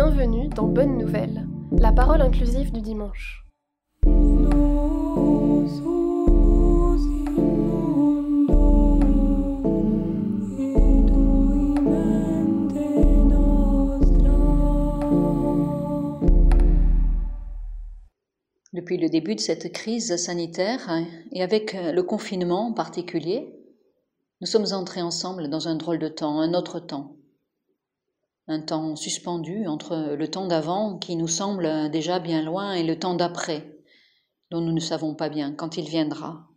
Bienvenue dans Bonne Nouvelle, la parole inclusive du dimanche. Depuis le début de cette crise sanitaire et avec le confinement en particulier, nous sommes entrés ensemble dans un drôle de temps, un autre temps un temps suspendu entre le temps d'avant qui nous semble déjà bien loin et le temps d'après dont nous ne savons pas bien quand il viendra.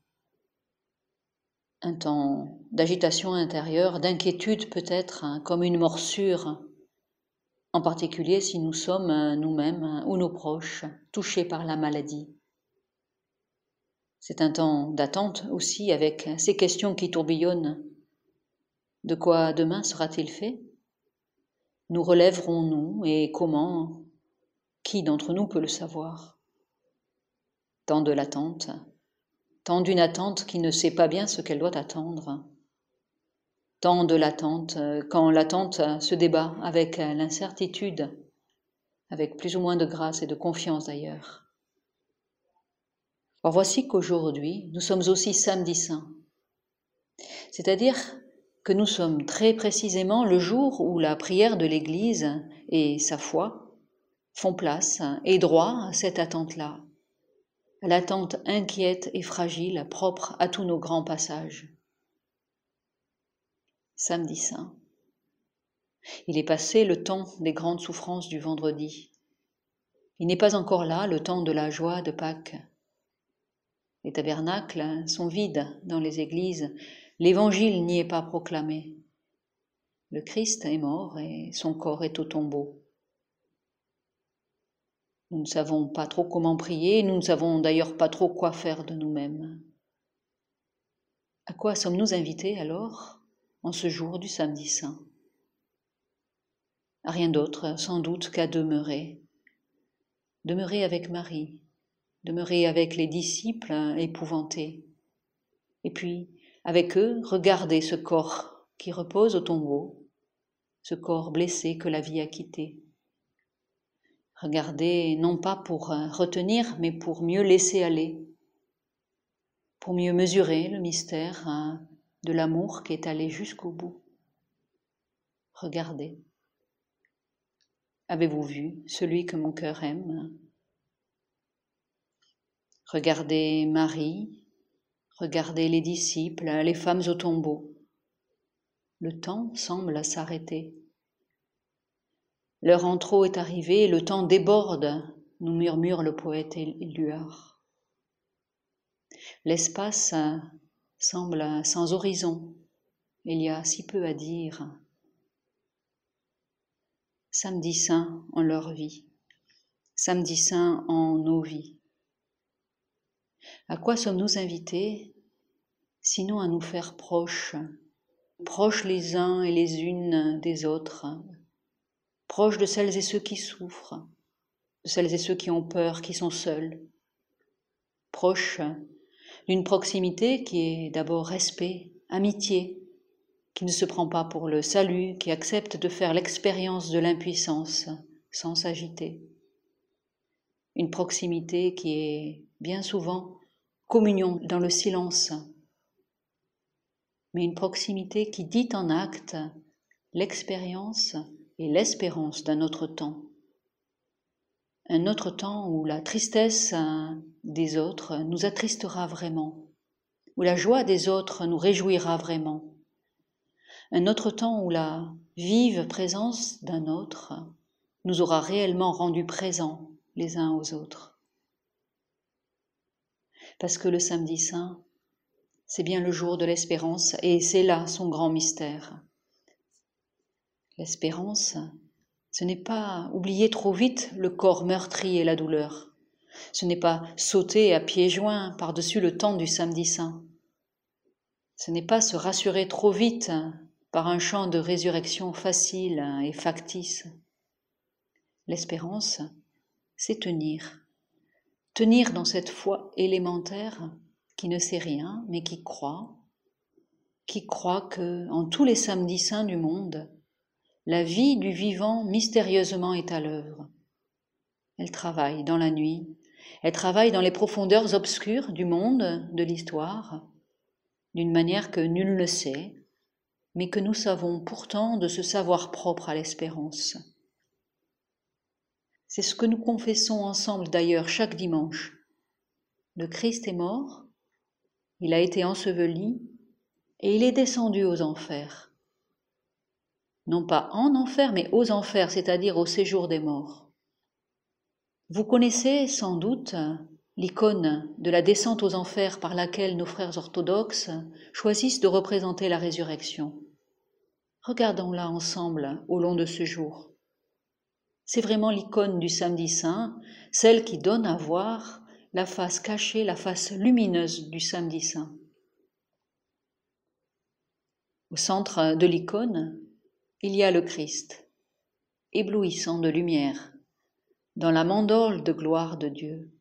Un temps d'agitation intérieure, d'inquiétude peut-être, hein, comme une morsure, en particulier si nous sommes nous-mêmes ou nos proches touchés par la maladie. C'est un temps d'attente aussi avec ces questions qui tourbillonnent. De quoi demain sera-t-il fait? Nous relèverons-nous et comment Qui d'entre nous peut le savoir? Tant de l'attente, tant d'une attente qui ne sait pas bien ce qu'elle doit attendre. Tant de l'attente quand l'attente se débat avec l'incertitude, avec plus ou moins de grâce et de confiance d'ailleurs. Or voici qu'aujourd'hui, nous sommes aussi samedi saint, c'est-à-dire que nous sommes très précisément le jour où la prière de l'Église et sa foi font place et droit à cette attente-là, l'attente inquiète et fragile propre à tous nos grands passages. Samedi Saint. Il est passé le temps des grandes souffrances du vendredi. Il n'est pas encore là le temps de la joie de Pâques. Les tabernacles sont vides dans les églises L'Évangile n'y est pas proclamé. Le Christ est mort et son corps est au tombeau. Nous ne savons pas trop comment prier, nous ne savons d'ailleurs pas trop quoi faire de nous-mêmes. À quoi sommes-nous invités alors en ce jour du samedi saint? À rien d'autre sans doute qu'à demeurer. Demeurer avec Marie, demeurer avec les disciples épouvantés, et puis avec eux, regardez ce corps qui repose au tombeau, ce corps blessé que la vie a quitté. Regardez non pas pour euh, retenir, mais pour mieux laisser aller, pour mieux mesurer le mystère hein, de l'amour qui est allé jusqu'au bout. Regardez. Avez-vous vu celui que mon cœur aime? Regardez Marie, Regardez les disciples, les femmes au tombeau. Le temps semble s'arrêter. L'heure en est arrivée, le temps déborde, nous murmure le poète Éluard. L'espace semble sans horizon, il y a si peu à dire. Samedi saint en leur vie, samedi saint en nos vies. À quoi sommes-nous invités? Sinon à nous faire proches, proches les uns et les unes des autres, proches de celles et ceux qui souffrent, de celles et ceux qui ont peur, qui sont seuls, proches d'une proximité qui est d'abord respect, amitié, qui ne se prend pas pour le salut, qui accepte de faire l'expérience de l'impuissance sans s'agiter. Une proximité qui est bien souvent communion dans le silence, mais une proximité qui dit en acte l'expérience et l'espérance d'un autre temps. Un autre temps où la tristesse des autres nous attristera vraiment, où la joie des autres nous réjouira vraiment. Un autre temps où la vive présence d'un autre nous aura réellement rendus présents les uns aux autres parce que le samedi saint, c'est bien le jour de l'espérance et c'est là son grand mystère. L'espérance, ce n'est pas oublier trop vite le corps meurtri et la douleur. Ce n'est pas sauter à pieds joints par-dessus le temps du samedi saint. Ce n'est pas se rassurer trop vite par un chant de résurrection facile et factice. L'espérance, c'est tenir, tenir dans cette foi élémentaire qui ne sait rien, mais qui croit, qui croit que en tous les samedis saints du monde, la vie du vivant mystérieusement est à l'œuvre. Elle travaille dans la nuit, elle travaille dans les profondeurs obscures du monde, de l'histoire, d'une manière que nul ne sait, mais que nous savons pourtant de ce savoir propre à l'espérance. C'est ce que nous confessons ensemble d'ailleurs chaque dimanche. Le Christ est mort, il a été enseveli et il est descendu aux enfers. Non pas en enfer, mais aux enfers, c'est-à-dire au séjour des morts. Vous connaissez sans doute l'icône de la descente aux enfers par laquelle nos frères orthodoxes choisissent de représenter la résurrection. Regardons-la ensemble au long de ce jour. C'est vraiment l'icône du samedi saint, celle qui donne à voir la face cachée, la face lumineuse du samedi saint. Au centre de l'icône, il y a le Christ, éblouissant de lumière, dans la mandole de gloire de Dieu.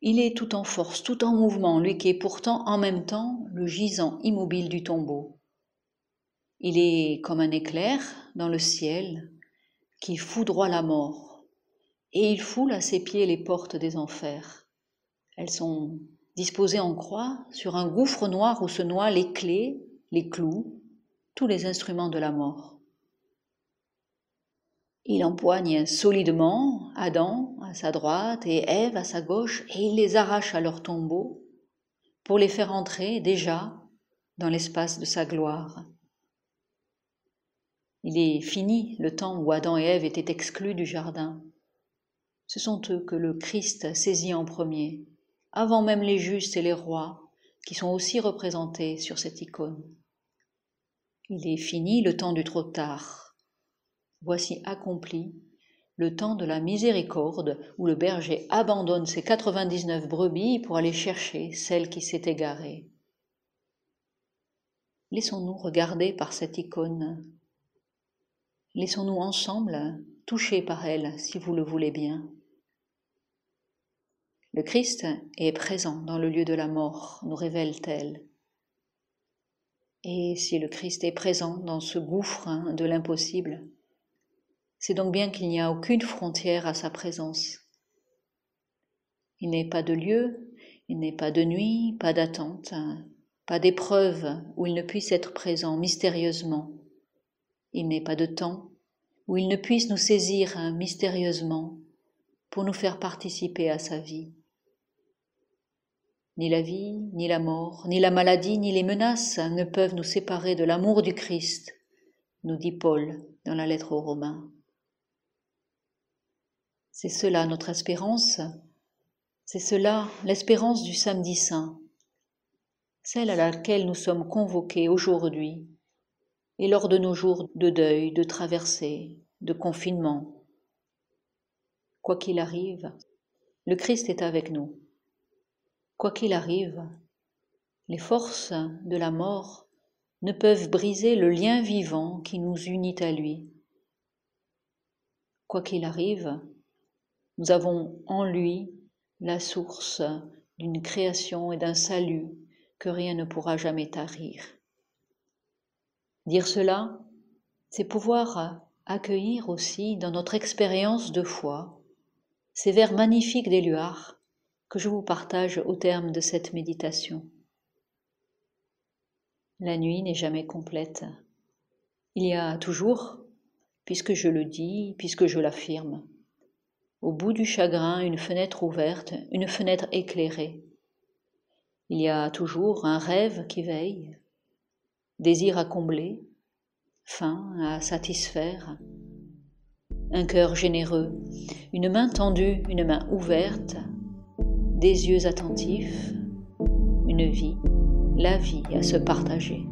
Il est tout en force, tout en mouvement, lui qui est pourtant en même temps le gisant immobile du tombeau. Il est comme un éclair dans le ciel qui foudroie la mort, et il foule à ses pieds les portes des enfers. Elles sont disposées en croix sur un gouffre noir où se noient les clés, les clous, tous les instruments de la mort. Il empoigne solidement Adam à sa droite et Ève à sa gauche et il les arrache à leur tombeau pour les faire entrer déjà dans l'espace de sa gloire. Il est fini le temps où Adam et Ève étaient exclus du jardin. Ce sont eux que le Christ saisit en premier, avant même les justes et les rois, qui sont aussi représentés sur cette icône. Il est fini le temps du trop tard, Voici accompli le temps de la miséricorde où le berger abandonne ses 99 brebis pour aller chercher celle qui s'est égarée. Laissons-nous regarder par cette icône. Laissons-nous ensemble toucher par elle, si vous le voulez bien. Le Christ est présent dans le lieu de la mort, nous révèle-t-elle. Et si le Christ est présent dans ce gouffre de l'impossible, c'est donc bien qu'il n'y a aucune frontière à sa présence. Il n'est pas de lieu, il n'est pas de nuit, pas d'attente, pas d'épreuve où il ne puisse être présent mystérieusement. Il n'est pas de temps où il ne puisse nous saisir mystérieusement pour nous faire participer à sa vie. Ni la vie, ni la mort, ni la maladie, ni les menaces ne peuvent nous séparer de l'amour du Christ, nous dit Paul dans la lettre aux Romains. C'est cela notre espérance, c'est cela l'espérance du samedi saint, celle à laquelle nous sommes convoqués aujourd'hui et lors de nos jours de deuil, de traversée, de confinement. Quoi qu'il arrive, le Christ est avec nous. Quoi qu'il arrive, les forces de la mort ne peuvent briser le lien vivant qui nous unit à lui. Quoi qu'il arrive, nous avons en lui la source d'une création et d'un salut que rien ne pourra jamais tarir. Dire cela, c'est pouvoir accueillir aussi dans notre expérience de foi ces vers magnifiques d'Éluard que je vous partage au terme de cette méditation. La nuit n'est jamais complète. Il y a toujours, puisque je le dis, puisque je l'affirme, au bout du chagrin, une fenêtre ouverte, une fenêtre éclairée. Il y a toujours un rêve qui veille, désir à combler, faim à satisfaire, un cœur généreux, une main tendue, une main ouverte, des yeux attentifs, une vie, la vie à se partager.